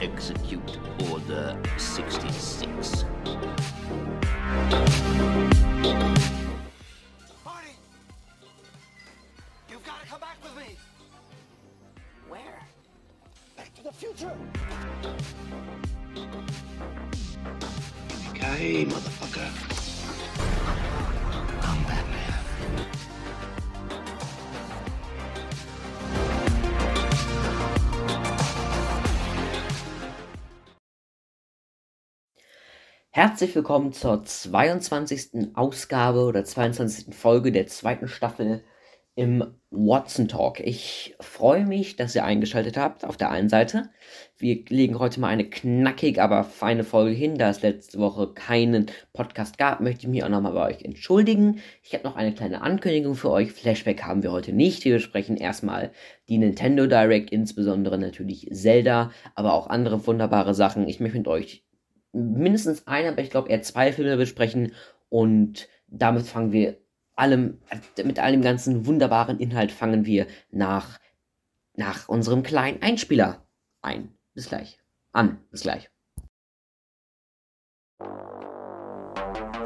Execute Order 66. Marty! You've got to come back with me! Where? Back to the future! Okay, motherfucker. Herzlich willkommen zur 22. Ausgabe oder 22. Folge der zweiten Staffel im Watson Talk. Ich freue mich, dass ihr eingeschaltet habt auf der einen Seite. Wir legen heute mal eine knackig, aber feine Folge hin. Da es letzte Woche keinen Podcast gab, möchte ich mich auch nochmal bei euch entschuldigen. Ich habe noch eine kleine Ankündigung für euch. Flashback haben wir heute nicht. Wir besprechen erstmal die Nintendo Direct, insbesondere natürlich Zelda, aber auch andere wunderbare Sachen. Ich möchte mit euch mindestens ein, aber ich glaube eher zwei Filme besprechen und damit fangen wir allem, mit allem ganzen wunderbaren Inhalt fangen wir nach, nach unserem kleinen Einspieler ein. Bis gleich. An. Bis gleich.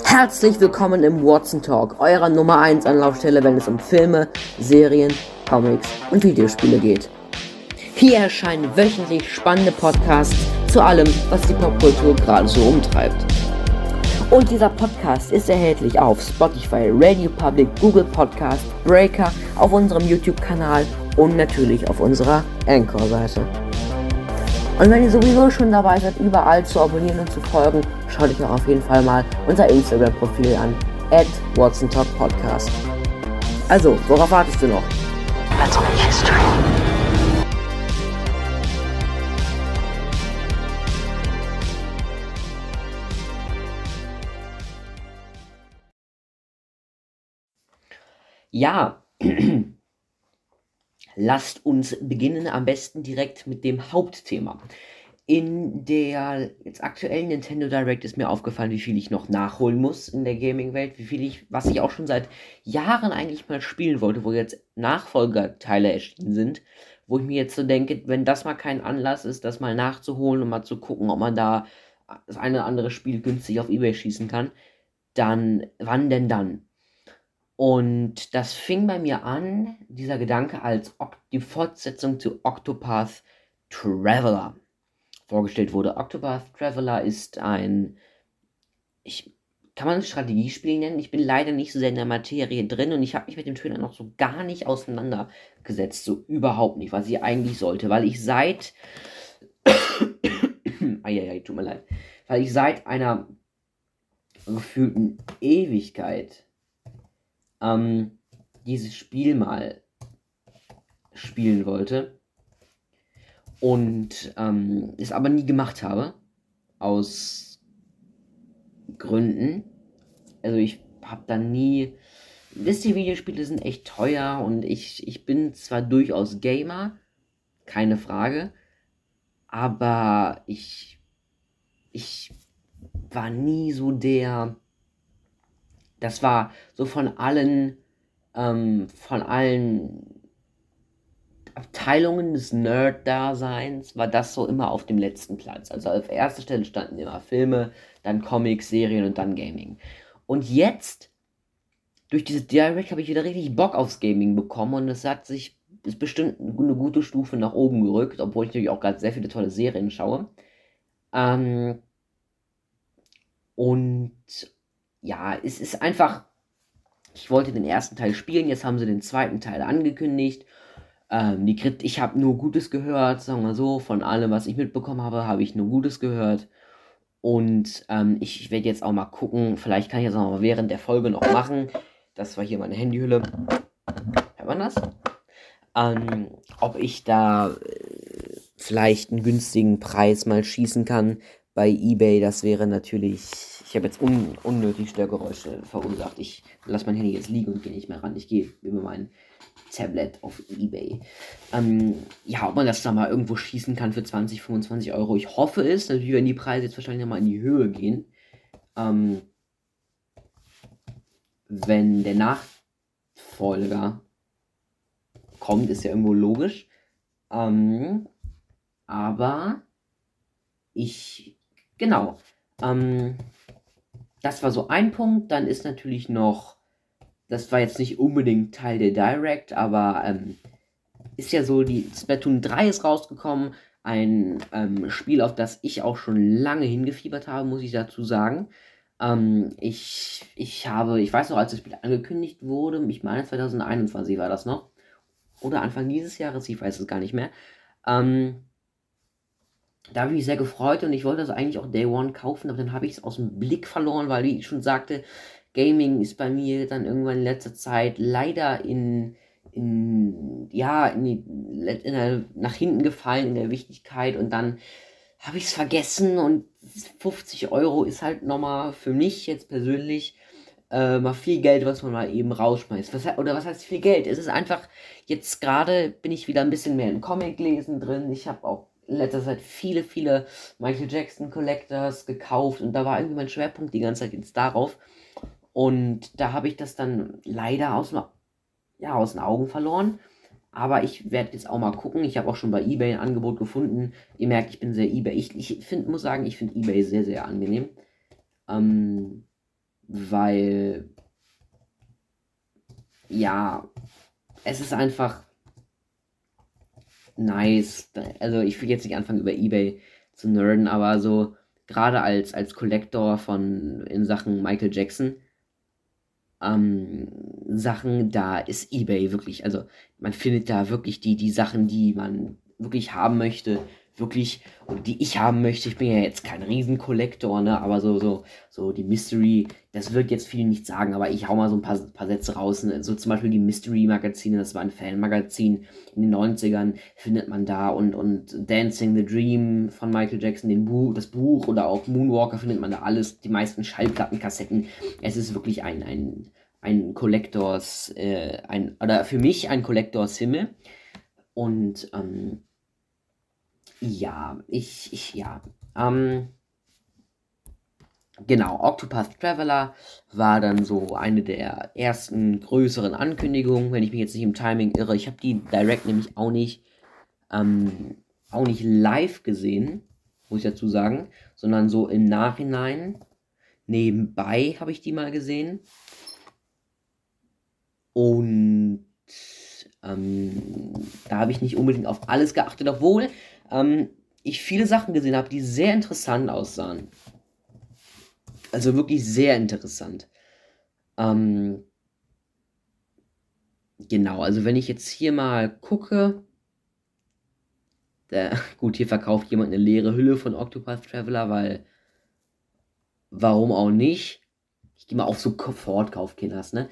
Herzlich willkommen im Watson Talk, eurer Nummer 1 Anlaufstelle, wenn es um Filme, Serien, Comics und Videospiele geht. Hier erscheinen wöchentlich spannende Podcasts zu allem, was die Popkultur gerade so umtreibt. Und dieser Podcast ist erhältlich auf Spotify, Radio Public, Google Podcast, Breaker, auf unserem YouTube-Kanal und natürlich auf unserer Anchor-Seite. Und wenn ihr sowieso schon dabei seid, überall zu abonnieren und zu folgen, schaut euch auch auf jeden Fall mal unser Instagram-Profil an, at WatsonTalkPodcast. Also, worauf wartest du noch? Let's make history. Ja, lasst uns beginnen am besten direkt mit dem Hauptthema. In der jetzt aktuellen Nintendo Direct ist mir aufgefallen, wie viel ich noch nachholen muss in der Gaming-Welt, wie viel ich, was ich auch schon seit Jahren eigentlich mal spielen wollte, wo jetzt Nachfolgerteile erschienen sind, wo ich mir jetzt so denke, wenn das mal kein Anlass ist, das mal nachzuholen und mal zu gucken, ob man da das eine oder andere Spiel günstig auf Ebay schießen kann, dann wann denn dann? Und das fing bei mir an, dieser Gedanke, als die Fortsetzung zu Octopath Traveler vorgestellt wurde. Octopath Traveler ist ein, ich, kann man ein Strategiespiel nennen? Ich bin leider nicht so sehr in der Materie drin und ich habe mich mit dem Trailer noch so gar nicht auseinandergesetzt, so überhaupt nicht, was ich eigentlich sollte, weil ich seit, eieiei, tut mir leid, weil ich seit einer gefühlten Ewigkeit ähm, dieses Spiel mal spielen wollte und ähm, es aber nie gemacht habe aus Gründen. Also ich habe dann nie, wisst ihr, Videospiele sind echt teuer und ich, ich bin zwar durchaus Gamer, keine Frage, aber ich, ich war nie so der, das war so von allen, ähm, von allen Abteilungen des Nerd-Daseins war das so immer auf dem letzten Platz. Also auf erster Stelle standen immer Filme, dann Comics, Serien und dann Gaming. Und jetzt, durch diese Direct, habe ich wieder richtig Bock aufs Gaming bekommen und es hat sich, ist bestimmt eine gute Stufe nach oben gerückt, obwohl ich natürlich auch gerade sehr viele tolle Serien schaue. Ähm, und ja, es ist einfach, ich wollte den ersten Teil spielen, jetzt haben sie den zweiten Teil angekündigt. Ähm, die Krit ich habe nur Gutes gehört, sagen wir so, von allem, was ich mitbekommen habe, habe ich nur Gutes gehört. Und ähm, ich, werde jetzt auch mal gucken, vielleicht kann ich das auch mal während der Folge noch machen. Das war hier meine Handyhülle. Hört man das? Ähm, ob ich da äh, vielleicht einen günstigen Preis mal schießen kann bei eBay, das wäre natürlich. Ich habe jetzt un unnötig Störgeräusche verursacht. Ich lasse mein Handy jetzt liegen und gehe nicht mehr ran. Ich gehe über mein Tablet auf eBay. Ähm, ja, ob man das da mal irgendwo schießen kann für 20, 25 Euro. Ich hoffe es. Natürlich werden die Preise jetzt wahrscheinlich nochmal in die Höhe gehen. Ähm, wenn der Nachfolger kommt, ist ja irgendwo logisch. Ähm, aber ich, genau, ähm, das war so ein Punkt. Dann ist natürlich noch, das war jetzt nicht unbedingt Teil der Direct, aber ähm, ist ja so, die Splatoon 3 ist rausgekommen. Ein ähm, Spiel, auf das ich auch schon lange hingefiebert habe, muss ich dazu sagen. Ähm, ich, ich habe, ich weiß noch, als das Spiel angekündigt wurde, ich meine 2021 war das noch. Oder Anfang dieses Jahres, ich weiß es gar nicht mehr. Ähm, da habe ich mich sehr gefreut und ich wollte das eigentlich auch Day One kaufen, aber dann habe ich es aus dem Blick verloren, weil, wie ich schon sagte, Gaming ist bei mir dann irgendwann in letzter Zeit leider in, in ja, in die, in der, nach hinten gefallen in der Wichtigkeit und dann habe ich es vergessen und 50 Euro ist halt nochmal für mich jetzt persönlich äh, mal viel Geld, was man mal eben rausschmeißt. Was, oder was heißt viel Geld? Es ist einfach, jetzt gerade bin ich wieder ein bisschen mehr im Comic-Lesen drin. Ich habe auch in letzter Zeit viele, viele Michael Jackson Collectors gekauft und da war irgendwie mein Schwerpunkt die ganze Zeit jetzt darauf. Und da habe ich das dann leider aus, ja, aus den Augen verloren. Aber ich werde jetzt auch mal gucken. Ich habe auch schon bei eBay ein Angebot gefunden. Ihr merkt, ich bin sehr eBay. Ich, ich find, muss sagen, ich finde eBay sehr, sehr angenehm. Ähm, weil, ja, es ist einfach nice. Also ich will jetzt nicht anfangen über eBay zu nerden, aber so gerade als, als Collector von in Sachen Michael Jackson ähm, Sachen, da ist eBay wirklich, also man findet da wirklich die, die Sachen, die man wirklich haben möchte, wirklich, oder die ich haben möchte. Ich bin ja jetzt kein Riesenkollektor, ne, aber so, so, so die Mystery, das wird jetzt viel nicht sagen, aber ich hau mal so ein paar, paar Sätze raus. Ne? So zum Beispiel die Mystery-Magazine, das war ein Fan-Magazin in den 90ern, findet man da und, und Dancing the Dream von Michael Jackson, den Buch, das Buch oder auch Moonwalker findet man da alles, die meisten Schallplattenkassetten. Es ist wirklich ein, ein, ein Collectors, äh, ein, oder für mich ein Collectors Himmel. Und ähm, ja, ich, ich, ja. Ähm, genau, Octopath Traveler war dann so eine der ersten größeren Ankündigungen, wenn ich mich jetzt nicht im Timing irre. Ich habe die Direct nämlich auch nicht, ähm, auch nicht live gesehen, muss ich dazu sagen, sondern so im Nachhinein. Nebenbei habe ich die mal gesehen. Und ähm, da habe ich nicht unbedingt auf alles geachtet, obwohl ähm, ich viele Sachen gesehen habe, die sehr interessant aussahen. Also wirklich sehr interessant. Ähm, genau, also wenn ich jetzt hier mal gucke, der, gut, hier verkauft jemand eine leere Hülle von Octopath Traveler, weil warum auch nicht? Ich gehe mal auf so Sofortkaufkinders, ne?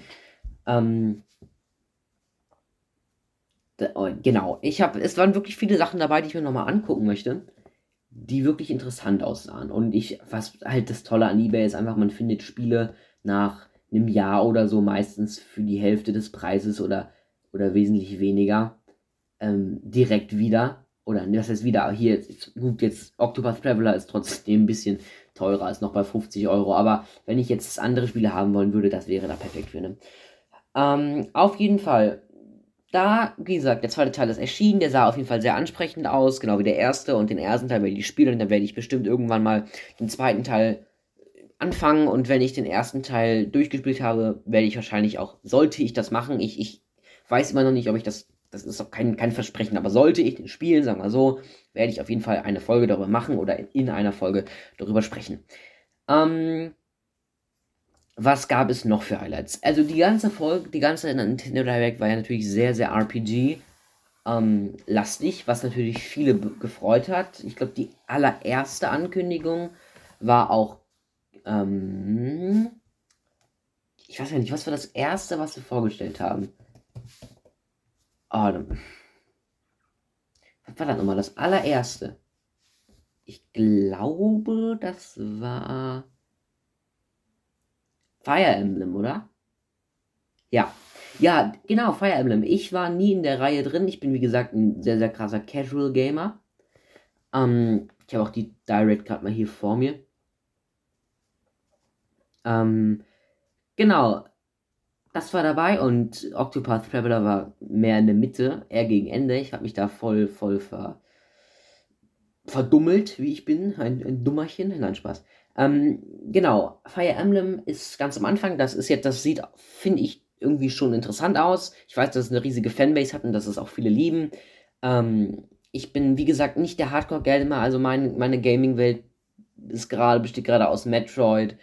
Ähm, genau, ich habe, es waren wirklich viele Sachen dabei, die ich mir nochmal angucken möchte, die wirklich interessant aussahen. Und ich, was halt das Tolle an eBay ist einfach, man findet Spiele nach einem Jahr oder so meistens für die Hälfte des Preises oder, oder wesentlich weniger ähm, direkt wieder. Oder das heißt wieder, hier, gut, jetzt Octopath Traveler ist trotzdem ein bisschen teurer, ist noch bei 50 Euro. Aber wenn ich jetzt andere Spiele haben wollen würde, das wäre da perfekt für ne. Ähm, auf jeden Fall da, wie gesagt, der zweite Teil ist erschienen, der sah auf jeden Fall sehr ansprechend aus, genau wie der erste und den ersten Teil werde ich spielen und dann werde ich bestimmt irgendwann mal den zweiten Teil anfangen und wenn ich den ersten Teil durchgespielt habe, werde ich wahrscheinlich auch, sollte ich das machen, ich, ich weiß immer noch nicht, ob ich das, das ist auch kein, kein Versprechen, aber sollte ich den spielen, sagen wir so, werde ich auf jeden Fall eine Folge darüber machen oder in einer Folge darüber sprechen. Ähm, was gab es noch für Highlights? Also die ganze Folge, die ganze Nintendo Direct war ja natürlich sehr, sehr RPG ähm, lastig, was natürlich viele gefreut hat. Ich glaube, die allererste Ankündigung war auch, ähm, ich weiß ja nicht, was war das erste, was wir vorgestellt haben? Oh, was war das nochmal? Das allererste. Ich glaube, das war Fire Emblem, oder? Ja. Ja, genau, Fire Emblem. Ich war nie in der Reihe drin. Ich bin, wie gesagt, ein sehr, sehr krasser Casual Gamer. Ähm, ich habe auch die Direct gerade mal hier vor mir. Ähm, genau. Das war dabei und Octopath Traveler war mehr in der Mitte, eher gegen Ende. Ich habe mich da voll, voll ver, verdummelt, wie ich bin. Ein, ein Dummerchen. Nein, Spaß. Ähm, genau, Fire Emblem ist ganz am Anfang. Das ist jetzt, das sieht, finde ich, irgendwie schon interessant aus. Ich weiß, dass es eine riesige Fanbase hat und dass es auch viele lieben. Ähm, ich bin, wie gesagt, nicht der Hardcore-Gamer, also mein, meine Gaming-Welt ist gerade, besteht gerade aus Metroid,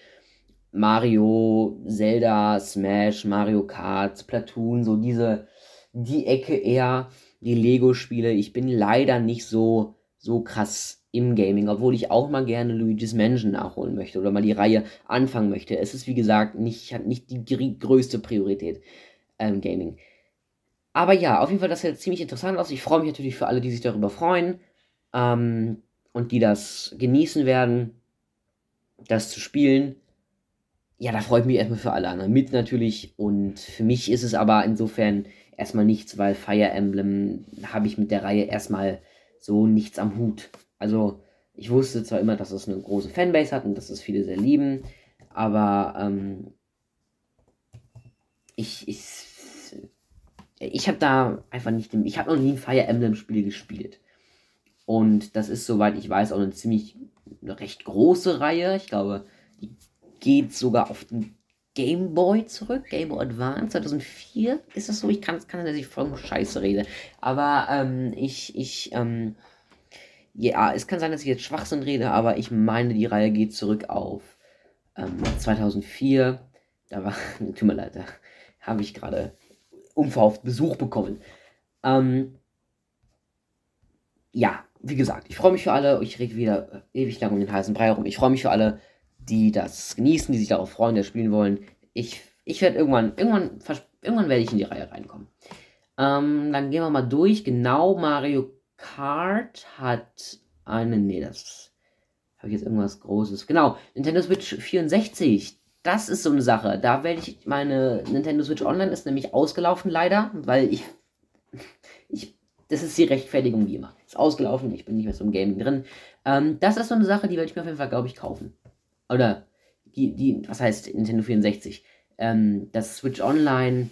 Mario, Zelda, Smash, Mario Kart, Splatoon, so diese, die Ecke eher, die Lego-Spiele. Ich bin leider nicht so, so krass im Gaming, obwohl ich auch mal gerne Luigi's Mansion nachholen möchte oder mal die Reihe anfangen möchte. Es ist, wie gesagt, nicht, hat nicht die größte Priorität ähm, Gaming. Aber ja, auf jeden Fall, das sieht ziemlich interessant aus. Ich freue mich natürlich für alle, die sich darüber freuen ähm, und die das genießen werden, das zu spielen. Ja, da freue ich mich erstmal für alle anderen mit natürlich. Und für mich ist es aber insofern erstmal nichts, weil Fire Emblem habe ich mit der Reihe erstmal so nichts am Hut. Also, ich wusste zwar immer, dass es eine große Fanbase hat und dass es viele sehr lieben, aber ähm, ich, ich ich habe da einfach nicht, ich habe noch nie ein Fire Emblem Spiel gespielt. Und das ist, soweit ich weiß, auch eine ziemlich, eine recht große Reihe. Ich glaube, die geht sogar auf den Game Boy zurück, Game Boy Advance 2004. Ist das so? Ich kann, kann dass ich voll Scheiße rede. Aber ähm, ich, ich, ähm, ja, es kann sein, dass ich jetzt Schwachsinn rede, aber ich meine, die Reihe geht zurück auf ähm, 2004. Da war, tut mir leid, da habe ich gerade unverhofft Besuch bekommen. Ähm, ja, wie gesagt, ich freue mich für alle. Ich rede wieder ewig lang um den heißen Brei herum. Ich freue mich für alle, die das genießen, die sich darauf freuen, das spielen wollen. Ich, ich werde irgendwann, irgendwann, irgendwann werde ich in die Reihe reinkommen. Ähm, dann gehen wir mal durch. Genau, Mario Kart hat eine, nee, das habe ich jetzt irgendwas Großes. Genau, Nintendo Switch 64 das ist so eine Sache. Da werde ich, meine Nintendo Switch Online ist nämlich ausgelaufen leider, weil ich, ich, das ist die Rechtfertigung wie immer. Ist ausgelaufen, ich bin nicht mehr so im Gaming drin. Ähm, das ist so eine Sache, die werde ich mir auf jeden Fall, glaube ich, kaufen. Oder, die, die, was heißt Nintendo 64? Ähm, das Switch Online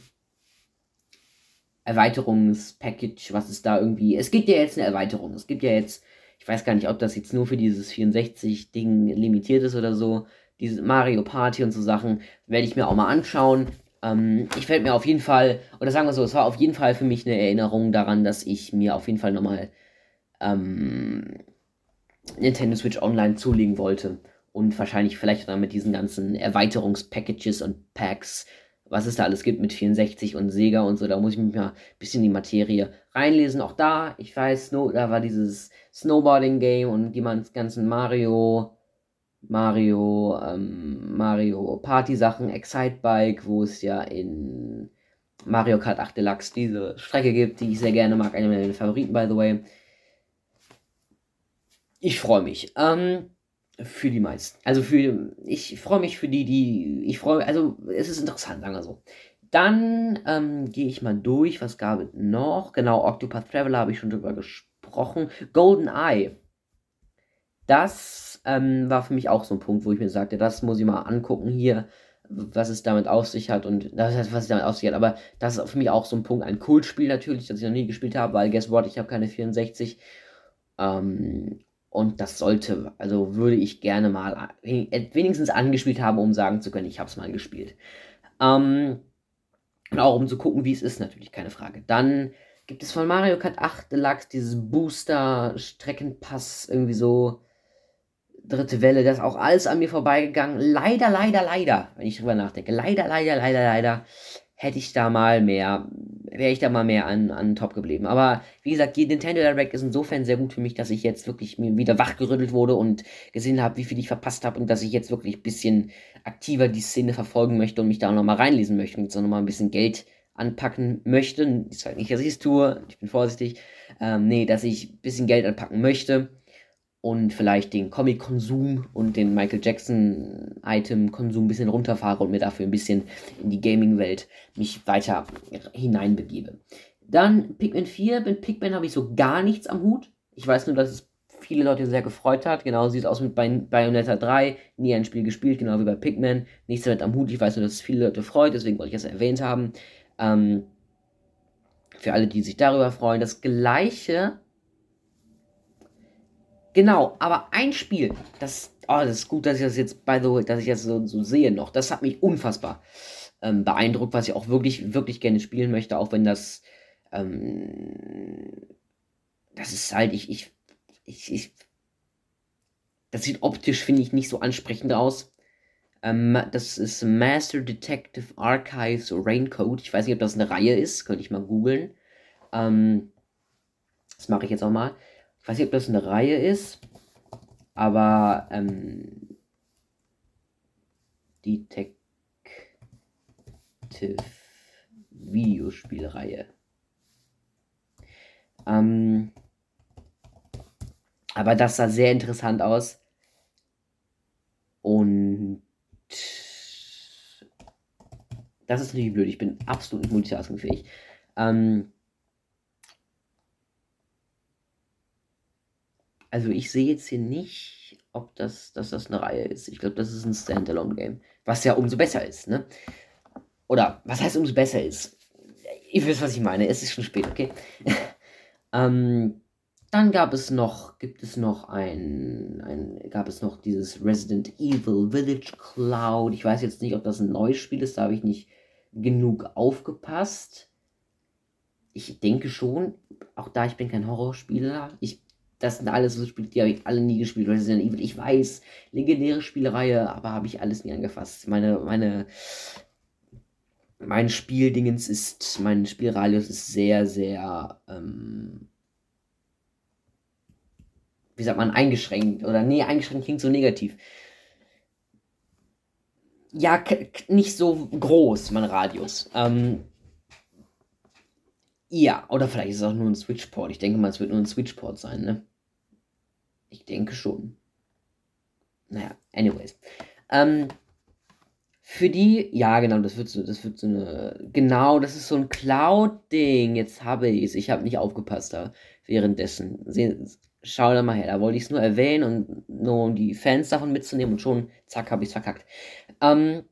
Erweiterungspackage, was ist da irgendwie. Es gibt ja jetzt eine Erweiterung. Es gibt ja jetzt, ich weiß gar nicht, ob das jetzt nur für dieses 64-Ding limitiert ist oder so diese Mario Party und so Sachen, werde ich mir auch mal anschauen. Ähm, ich werde mir auf jeden Fall, oder sagen wir so, es war auf jeden Fall für mich eine Erinnerung daran, dass ich mir auf jeden Fall nochmal ähm, Nintendo Switch Online zulegen wollte. Und wahrscheinlich vielleicht dann mit diesen ganzen Erweiterungspackages und Packs, was es da alles gibt mit 64 und Sega und so, da muss ich mich mal ein bisschen in die Materie reinlesen. Auch da, ich weiß, da war dieses Snowboarding-Game und die ganzen Mario Mario, ähm, Mario Party Sachen, Excite Bike, wo es ja in Mario Kart 8 Deluxe diese Strecke gibt, die ich sehr gerne mag, eine meiner Favoriten, by the way. Ich freue mich. Ähm, für die meisten. Also für, ich freue mich für die, die, ich freue also es ist interessant, sagen wir so. Dann ähm, gehe ich mal durch, was gab es noch? Genau, Octopath Traveler habe ich schon drüber gesprochen. Golden Eye. Das ähm, war für mich auch so ein Punkt, wo ich mir sagte, das muss ich mal angucken hier, was es damit auf sich hat und das heißt, was es damit auf sich hat. Aber das ist für mich auch so ein Punkt, ein Kultspiel natürlich, das ich noch nie gespielt habe, weil guess what, ich habe keine 64. Ähm, und das sollte, also würde ich gerne mal wenigstens angespielt haben, um sagen zu können, ich habe es mal gespielt. Ähm, und auch um zu gucken, wie es ist, natürlich, keine Frage. Dann gibt es von Mario Kart 8 Deluxe dieses Booster-Streckenpass, irgendwie so dritte Welle, das ist auch alles an mir vorbeigegangen. Leider, leider, leider, wenn ich drüber nachdenke, leider, leider, leider, leider, hätte ich da mal mehr, wäre ich da mal mehr an, an Top geblieben. Aber wie gesagt, die Nintendo Direct ist insofern sehr gut für mich, dass ich jetzt wirklich mir wieder wachgerüttelt wurde und gesehen habe, wie viel ich verpasst habe und dass ich jetzt wirklich ein bisschen aktiver die Szene verfolgen möchte und mich da auch nochmal reinlesen möchte und jetzt auch nochmal ein bisschen Geld anpacken möchte. Ich sage nicht, dass ich es tue, ich bin vorsichtig. Ähm, nee, dass ich ein bisschen Geld anpacken möchte und vielleicht den Comic-Konsum und den Michael Jackson-Item-Konsum ein bisschen runterfahre und mir dafür ein bisschen in die Gaming-Welt mich weiter hineinbegebe. Dann Pikmin 4. Mit Pikmin habe ich so gar nichts am Hut. Ich weiß nur, dass es viele Leute sehr gefreut hat. Genau sieht es aus mit Bayonetta 3. Nie ein Spiel gespielt, genau wie bei Pikmin. Nichts damit am Hut. Ich weiß nur, dass es viele Leute freut, deswegen wollte ich das erwähnt haben. Ähm, für alle, die sich darüber freuen. Das gleiche Genau, aber ein Spiel, das, oh, das ist gut, dass ich das jetzt, by the way, dass ich das so, so sehe noch. Das hat mich unfassbar ähm, beeindruckt, was ich auch wirklich, wirklich gerne spielen möchte, auch wenn das, ähm, das ist halt, ich, ich, ich, ich das sieht optisch, finde ich, nicht so ansprechend aus. Ähm, das ist Master Detective Archives Raincoat. Ich weiß nicht, ob das eine Reihe ist, könnte ich mal googeln. Ähm, das mache ich jetzt auch mal. Ich weiß nicht, ob das eine Reihe ist, aber ähm, Detective Videospielreihe. Ähm, aber das sah sehr interessant aus. Und das ist natürlich blöd. Ich bin absolut nicht multitaskingfähig. Ähm, also ich sehe jetzt hier nicht, ob das, dass das eine Reihe ist. Ich glaube, das ist ein Standalone-Game. Was ja umso besser ist, ne? Oder was heißt umso besser ist? Ihr wisst, was ich meine. Es ist schon spät, okay? ähm, dann gab es noch, gibt es noch ein, ein, gab es noch dieses Resident Evil Village Cloud. Ich weiß jetzt nicht, ob das ein neues Spiel ist, da habe ich nicht genug aufgepasst. Ich denke schon, auch da ich bin kein Horrorspieler, ich, das sind alles so Spiele, die habe ich alle nie gespielt. Resident Evil, ich weiß, legendäre Spielereihe, aber habe ich alles nie angefasst. Meine, meine, mein Spieldingens ist, mein Spielradius ist sehr, sehr, ähm, wie sagt man, eingeschränkt. Oder nee, eingeschränkt klingt so negativ. Ja, nicht so groß, mein Radius. Ähm, ja, oder vielleicht ist es auch nur ein Switchport. Ich denke mal, es wird nur ein Switchport sein, ne? Ich denke schon. Naja, anyways. Ähm, für die, ja genau, das wird so, das wird so eine, genau, das ist so ein Cloud-Ding. Jetzt habe ich es. Ich habe nicht aufgepasst da währenddessen. Sehen, schau da mal her. Da wollte ich es nur erwähnen und nur um die Fans davon mitzunehmen und schon, zack, habe ich es verkackt. Ähm,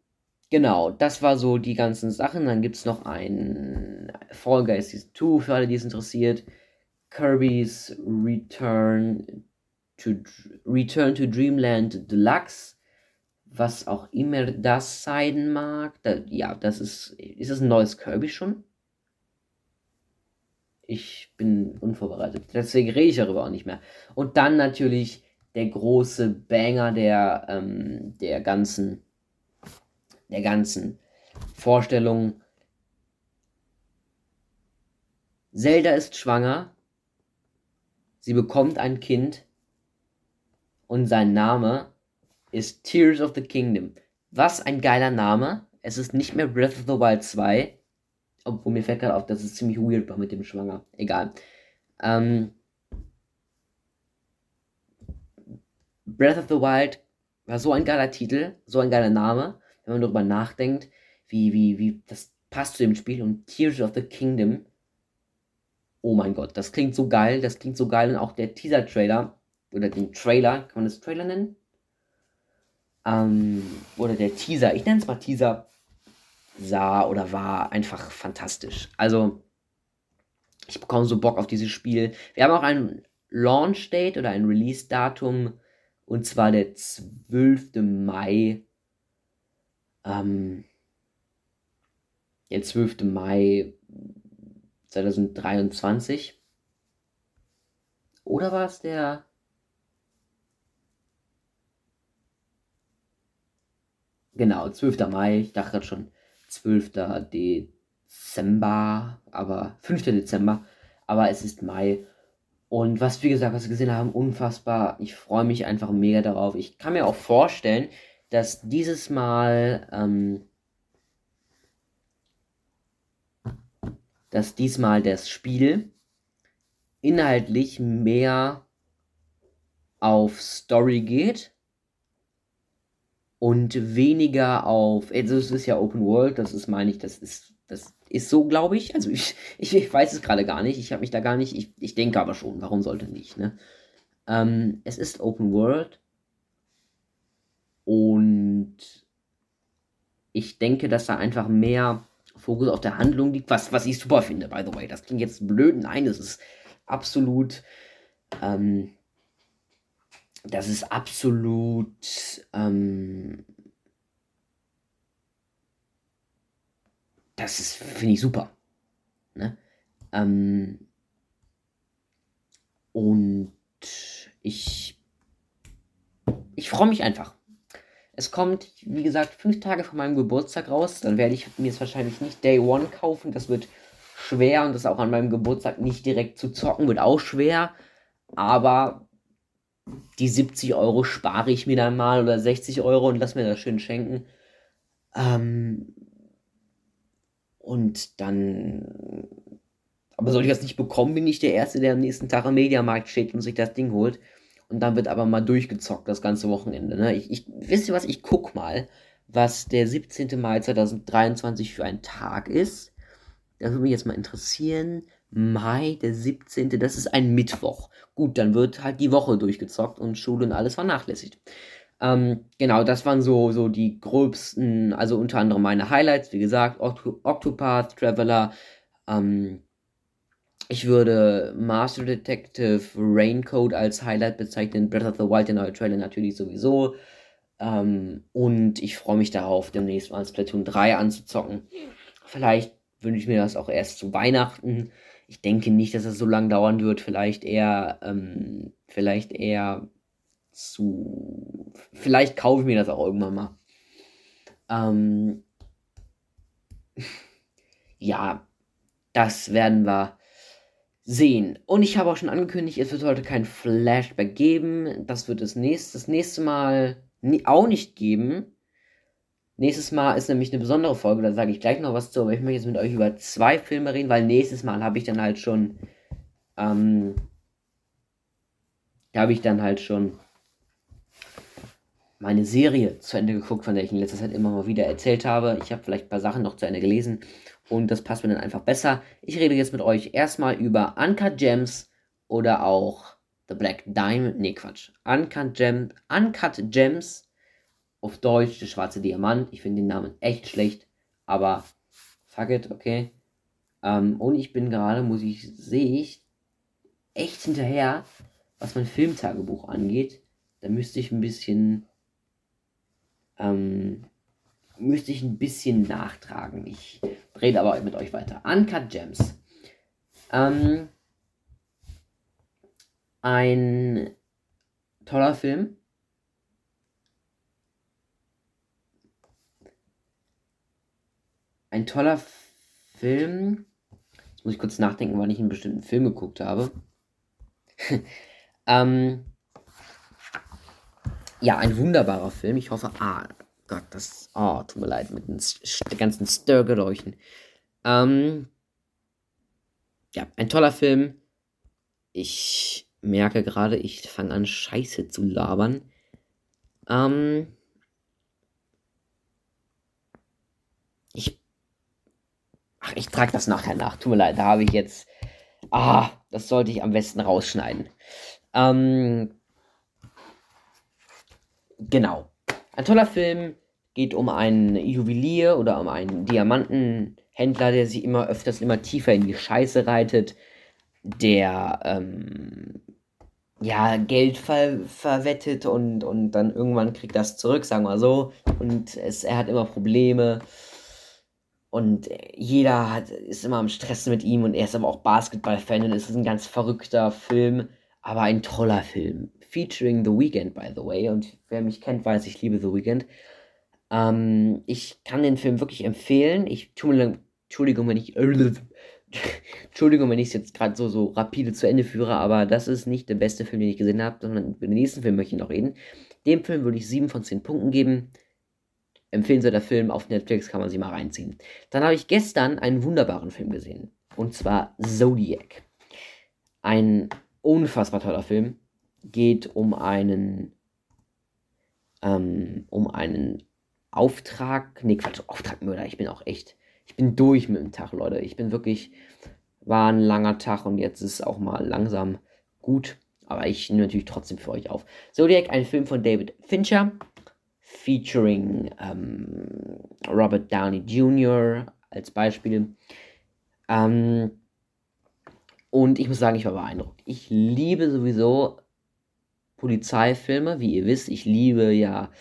genau, das war so die ganzen Sachen. Dann gibt es noch ein Fall Guys Season 2 für alle, die es interessiert. Kirby's Return to, Return to Dreamland Deluxe. Was auch immer das sein mag. Da, ja, das ist. Ist das ein neues Kirby schon? ich bin unvorbereitet. Deswegen rede ich darüber auch nicht mehr. Und dann natürlich der große Banger der, ähm, der ganzen, der ganzen Vorstellung. Zelda ist schwanger. Sie bekommt ein Kind. Und sein Name ist Tears of the Kingdom. Was ein geiler Name. Es ist nicht mehr Breath of the Wild 2, obwohl mir fällt gerade auf, dass es ziemlich weird war mit dem Schwanger. Egal. Ähm, Breath of the Wild war so ein geiler Titel, so ein geiler Name, wenn man darüber nachdenkt, wie, wie, wie, das passt zu dem Spiel und Tears of the Kingdom. Oh mein Gott, das klingt so geil, das klingt so geil und auch der Teaser-Trailer, oder den Trailer, kann man das Trailer nennen? Ähm, oder der Teaser, ich nenne es mal Teaser, sah oder war einfach fantastisch. Also, ich bekomme so Bock auf dieses Spiel. Wir haben auch ein Launch-Date oder ein Release-Datum und zwar der 12. Mai. Ähm, der 12. Mai 2023. Oder war es der Genau, 12. Mai. Ich dachte gerade schon 12. Dezember, aber 5. Dezember, aber es ist Mai. Und was, wie gesagt, was wir gesehen haben, unfassbar. Ich freue mich einfach mega darauf. Ich kann mir auch vorstellen, dass dieses Mal, ähm, dass diesmal das Spiel inhaltlich mehr auf Story geht und weniger auf, also es ist ja Open World, das ist, meine ich, das ist, das ist so, glaube ich. Also ich, ich, ich, weiß es gerade gar nicht, ich habe mich da gar nicht, ich, ich denke aber schon, warum sollte nicht, ne? Ähm, es ist Open World und ich denke, dass da einfach mehr Fokus auf der Handlung liegt, was, was ich super finde, by the way. Das klingt jetzt blöd, nein, das ist absolut ähm, das ist absolut. Ähm, das ist, finde ich super. Ne? Ähm, und ich, ich freue mich einfach. Es kommt, wie gesagt, fünf Tage vor meinem Geburtstag raus. Dann werde ich mir es wahrscheinlich nicht Day One kaufen. Das wird schwer und das auch an meinem Geburtstag nicht direkt zu zocken wird auch schwer. Aber die 70 Euro spare ich mir dann mal oder 60 Euro und lass mir das schön schenken. Ähm, und dann. Aber soll ich das nicht bekommen, bin ich der Erste, der am nächsten Tag am Mediamarkt steht und sich das Ding holt. Und dann wird aber mal durchgezockt das ganze Wochenende. Ne? Ich, ich, wisst ihr was? Ich guck mal, was der 17. Mai 2023 für ein Tag ist. Das würde mich jetzt mal interessieren. Mai, der 17. Das ist ein Mittwoch. Gut, dann wird halt die Woche durchgezockt und Schule und alles vernachlässigt. Ähm, genau, das waren so, so die gröbsten, also unter anderem meine Highlights, wie gesagt, Oct Octopath, Traveler, ähm, ich würde Master Detective Raincoat als Highlight bezeichnen, Breath of the Wild, der neue Trailer natürlich sowieso. Ähm, und ich freue mich darauf, demnächst mal Splatoon 3 anzuzocken. Vielleicht wünsche ich mir das auch erst zu Weihnachten. Ich denke nicht, dass es so lange dauern wird. Vielleicht eher, ähm, vielleicht eher zu. Vielleicht kaufe ich mir das auch irgendwann mal. Ähm, ja, das werden wir sehen. Und ich habe auch schon angekündigt, es wird heute kein Flashback geben. Das wird es nächst, das nächste Mal auch nicht geben. Nächstes Mal ist nämlich eine besondere Folge, da sage ich gleich noch was zu, aber ich möchte jetzt mit euch über zwei Filme reden, weil nächstes Mal habe ich dann halt schon, ähm, da habe ich dann halt schon meine Serie zu Ende geguckt, von der ich in letzter Zeit immer mal wieder erzählt habe. Ich habe vielleicht ein paar Sachen noch zu Ende gelesen und das passt mir dann einfach besser. Ich rede jetzt mit euch erstmal über Uncut Gems oder auch The Black Diamond. Nee, Quatsch. Uncut, Gem, Uncut Gems. Auf Deutsch der schwarze Diamant. Ich finde den Namen echt schlecht. Aber fuck it, okay. Ähm, und ich bin gerade, muss ich, sehe ich, echt hinterher, was mein Filmtagebuch angeht. Da müsste ich ein bisschen ähm, müsste ich ein bisschen nachtragen. Ich rede aber mit euch weiter. Uncut Gems. Ähm, ein toller Film. Ein toller Film. Jetzt muss ich kurz nachdenken, wann ich einen bestimmten Film geguckt habe. ähm, ja, ein wunderbarer Film. Ich hoffe, ah, Gott, das. Oh, tut mir leid mit den ganzen Störgeräuschen. Ähm, ja, ein toller Film. Ich merke gerade, ich fange an, Scheiße zu labern. Ähm, ich. Ach, ich trage das nachher nach. Tut mir leid, da habe ich jetzt. Ah, das sollte ich am besten rausschneiden. Ähm, genau. Ein toller Film geht um einen Juwelier oder um einen Diamantenhändler, der sich immer öfters immer tiefer in die Scheiße reitet, der ähm, ja Geld ver verwettet und, und dann irgendwann kriegt das zurück, sagen wir so. Und es, er hat immer Probleme. Und jeder hat, ist immer am Stress mit ihm und er ist aber auch Basketball-Fan und es ist ein ganz verrückter Film, aber ein toller Film. Featuring The Weeknd, by the way. Und wer mich kennt, weiß, ich liebe The Weeknd. Ähm, ich kann den Film wirklich empfehlen. Ich tue mir Entschuldigung, wenn ich Entschuldigung, wenn ich es jetzt gerade so, so rapide zu Ende führe, aber das ist nicht der beste Film, den ich gesehen habe, sondern über den nächsten Film möchte ich noch reden. Dem Film würde ich 7 von 10 Punkten geben. Empfehlen Sie der Film auf Netflix, kann man sich mal reinziehen. Dann habe ich gestern einen wunderbaren Film gesehen. Und zwar Zodiac. Ein unfassbar toller Film. Geht um einen, ähm, um einen Auftrag, nee, Quatsch, Auftragmörder. Ich bin auch echt, ich bin durch mit dem Tag, Leute. Ich bin wirklich, war ein langer Tag und jetzt ist auch mal langsam gut. Aber ich nehme natürlich trotzdem für euch auf. Zodiac, ein Film von David Fincher, featuring ähm, Robert Downey Jr. als Beispiel. Ähm, und ich muss sagen, ich war beeindruckt. Ich liebe sowieso Polizeifilme. Wie ihr wisst, ich liebe ja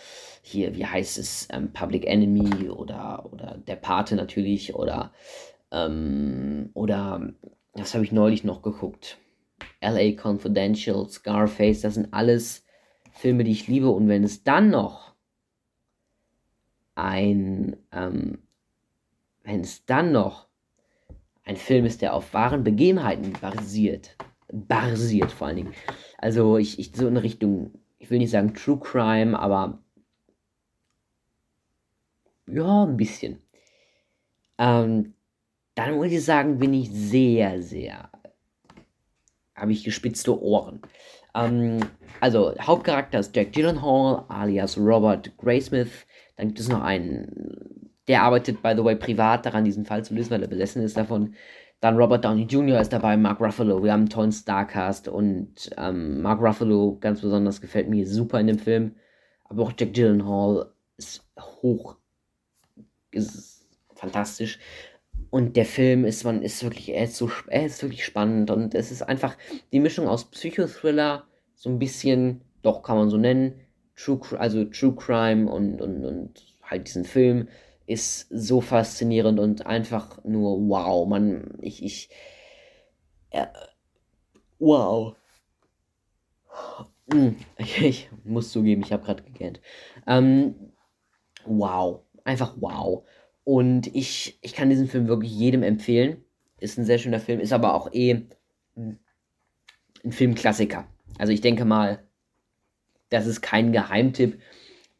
hier, wie heißt es, ähm, Public Enemy oder, oder Der Pate natürlich oder, ähm, oder, was habe ich neulich noch geguckt? LA Confidential, Scarface, das sind alles Filme, die ich liebe. Und wenn es dann noch ein, ähm, wenn es dann noch ein Film ist, der auf wahren Begebenheiten basiert, basiert vor allen Dingen. Also ich, ich so in Richtung, ich will nicht sagen True Crime, aber ja, ein bisschen. Ähm, dann muss ich sagen, bin ich sehr, sehr, habe ich gespitzte Ohren. Ähm, also, Hauptcharakter ist Jack Gyllenhaal, alias Robert Graysmith. Dann gibt es noch einen, der arbeitet, by the way, privat daran, diesen Fall zu lösen, weil er besessen ist davon. Dann Robert Downey Jr. ist dabei, Mark Ruffalo. Wir haben einen tollen Starcast und ähm, Mark Ruffalo ganz besonders gefällt mir super in dem Film. Aber auch Jack Gyllenhaal ist hoch, ist fantastisch. Und der Film ist, man ist wirklich, er ist so, er ist wirklich spannend und es ist einfach die Mischung aus Psychothriller, so ein bisschen, doch kann man so nennen, True, also True Crime und, und, und halt diesen Film ist so faszinierend und einfach nur wow. Man, ich, ich, äh, wow. Hm, ich, muss zugeben, ich habe gerade gegähnt. Ähm, wow, einfach wow. Und ich, ich kann diesen Film wirklich jedem empfehlen. Ist ein sehr schöner Film, ist aber auch eh ein Filmklassiker. Also ich denke mal, das ist kein Geheimtipp.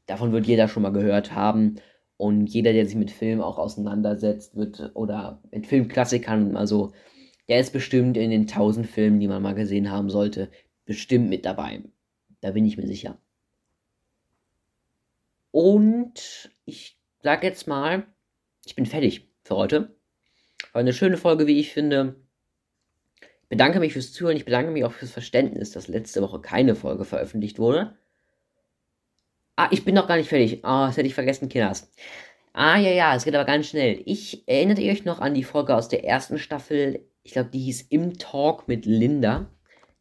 Davon wird jeder schon mal gehört haben. Und jeder, der sich mit Film auch auseinandersetzt, wird oder mit Filmklassikern, also der ist bestimmt in den tausend Filmen, die man mal gesehen haben sollte, bestimmt mit dabei. Da bin ich mir sicher. Und ich sage jetzt mal, ich bin fertig für heute. War eine schöne Folge, wie ich finde. Ich bedanke mich fürs Zuhören. Ich bedanke mich auch fürs Verständnis, dass letzte Woche keine Folge veröffentlicht wurde. Ah, ich bin noch gar nicht fertig. Ah, das hätte ich vergessen, Kinders. Ah, ja, ja, es geht aber ganz schnell. Ich erinnert ihr euch noch an die Folge aus der ersten Staffel? Ich glaube, die hieß Im Talk mit Linda.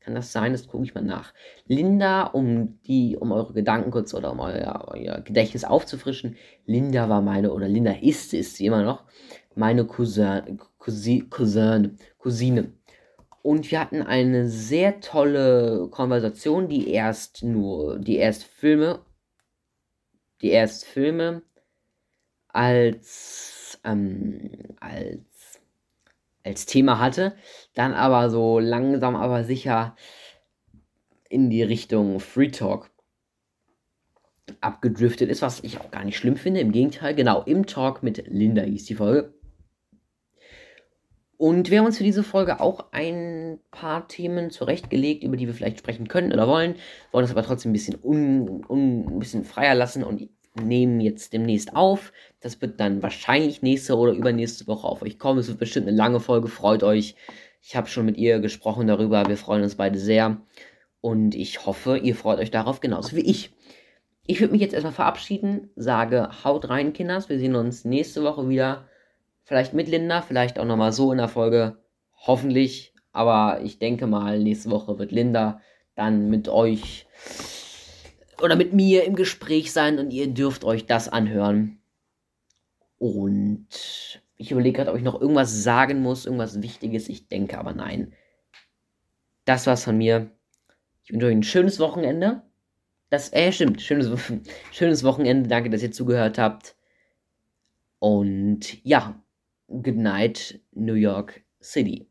Kann das sein? Das gucke ich mal nach. Linda, um die, um eure Gedanken kurz oder um euer, euer Gedächtnis aufzufrischen. Linda war meine, oder Linda ist, ist sie immer noch, meine Cousin, Cousin, Cousin, Cousine. Und wir hatten eine sehr tolle Konversation, die erst nur, die erst Filme, die erst Filme als, ähm, als als Thema hatte, dann aber so langsam aber sicher in die Richtung Free Talk abgedriftet ist, was ich auch gar nicht schlimm finde. Im Gegenteil, genau, im Talk mit Linda hieß die Folge. Und wir haben uns für diese Folge auch ein paar Themen zurechtgelegt, über die wir vielleicht sprechen können oder wollen, wollen das aber trotzdem ein bisschen, un, un, ein bisschen freier lassen und nehmen jetzt demnächst auf. Das wird dann wahrscheinlich nächste oder übernächste Woche auf euch kommen. Es wird bestimmt eine lange Folge. Freut euch. Ich habe schon mit ihr gesprochen darüber. Wir freuen uns beide sehr. Und ich hoffe, ihr freut euch darauf genauso wie ich. Ich würde mich jetzt erstmal verabschieden. Sage, haut rein, Kinders. Wir sehen uns nächste Woche wieder. Vielleicht mit Linda, vielleicht auch nochmal so in der Folge. Hoffentlich. Aber ich denke mal, nächste Woche wird Linda dann mit euch oder mit mir im Gespräch sein und ihr dürft euch das anhören. Und ich überlege gerade, ob ich noch irgendwas sagen muss, irgendwas Wichtiges. Ich denke aber nein. Das war's von mir. Ich wünsche euch ein schönes Wochenende. Das, äh, stimmt. Schönes, schönes Wochenende. Danke, dass ihr zugehört habt. Und ja, good night, New York City.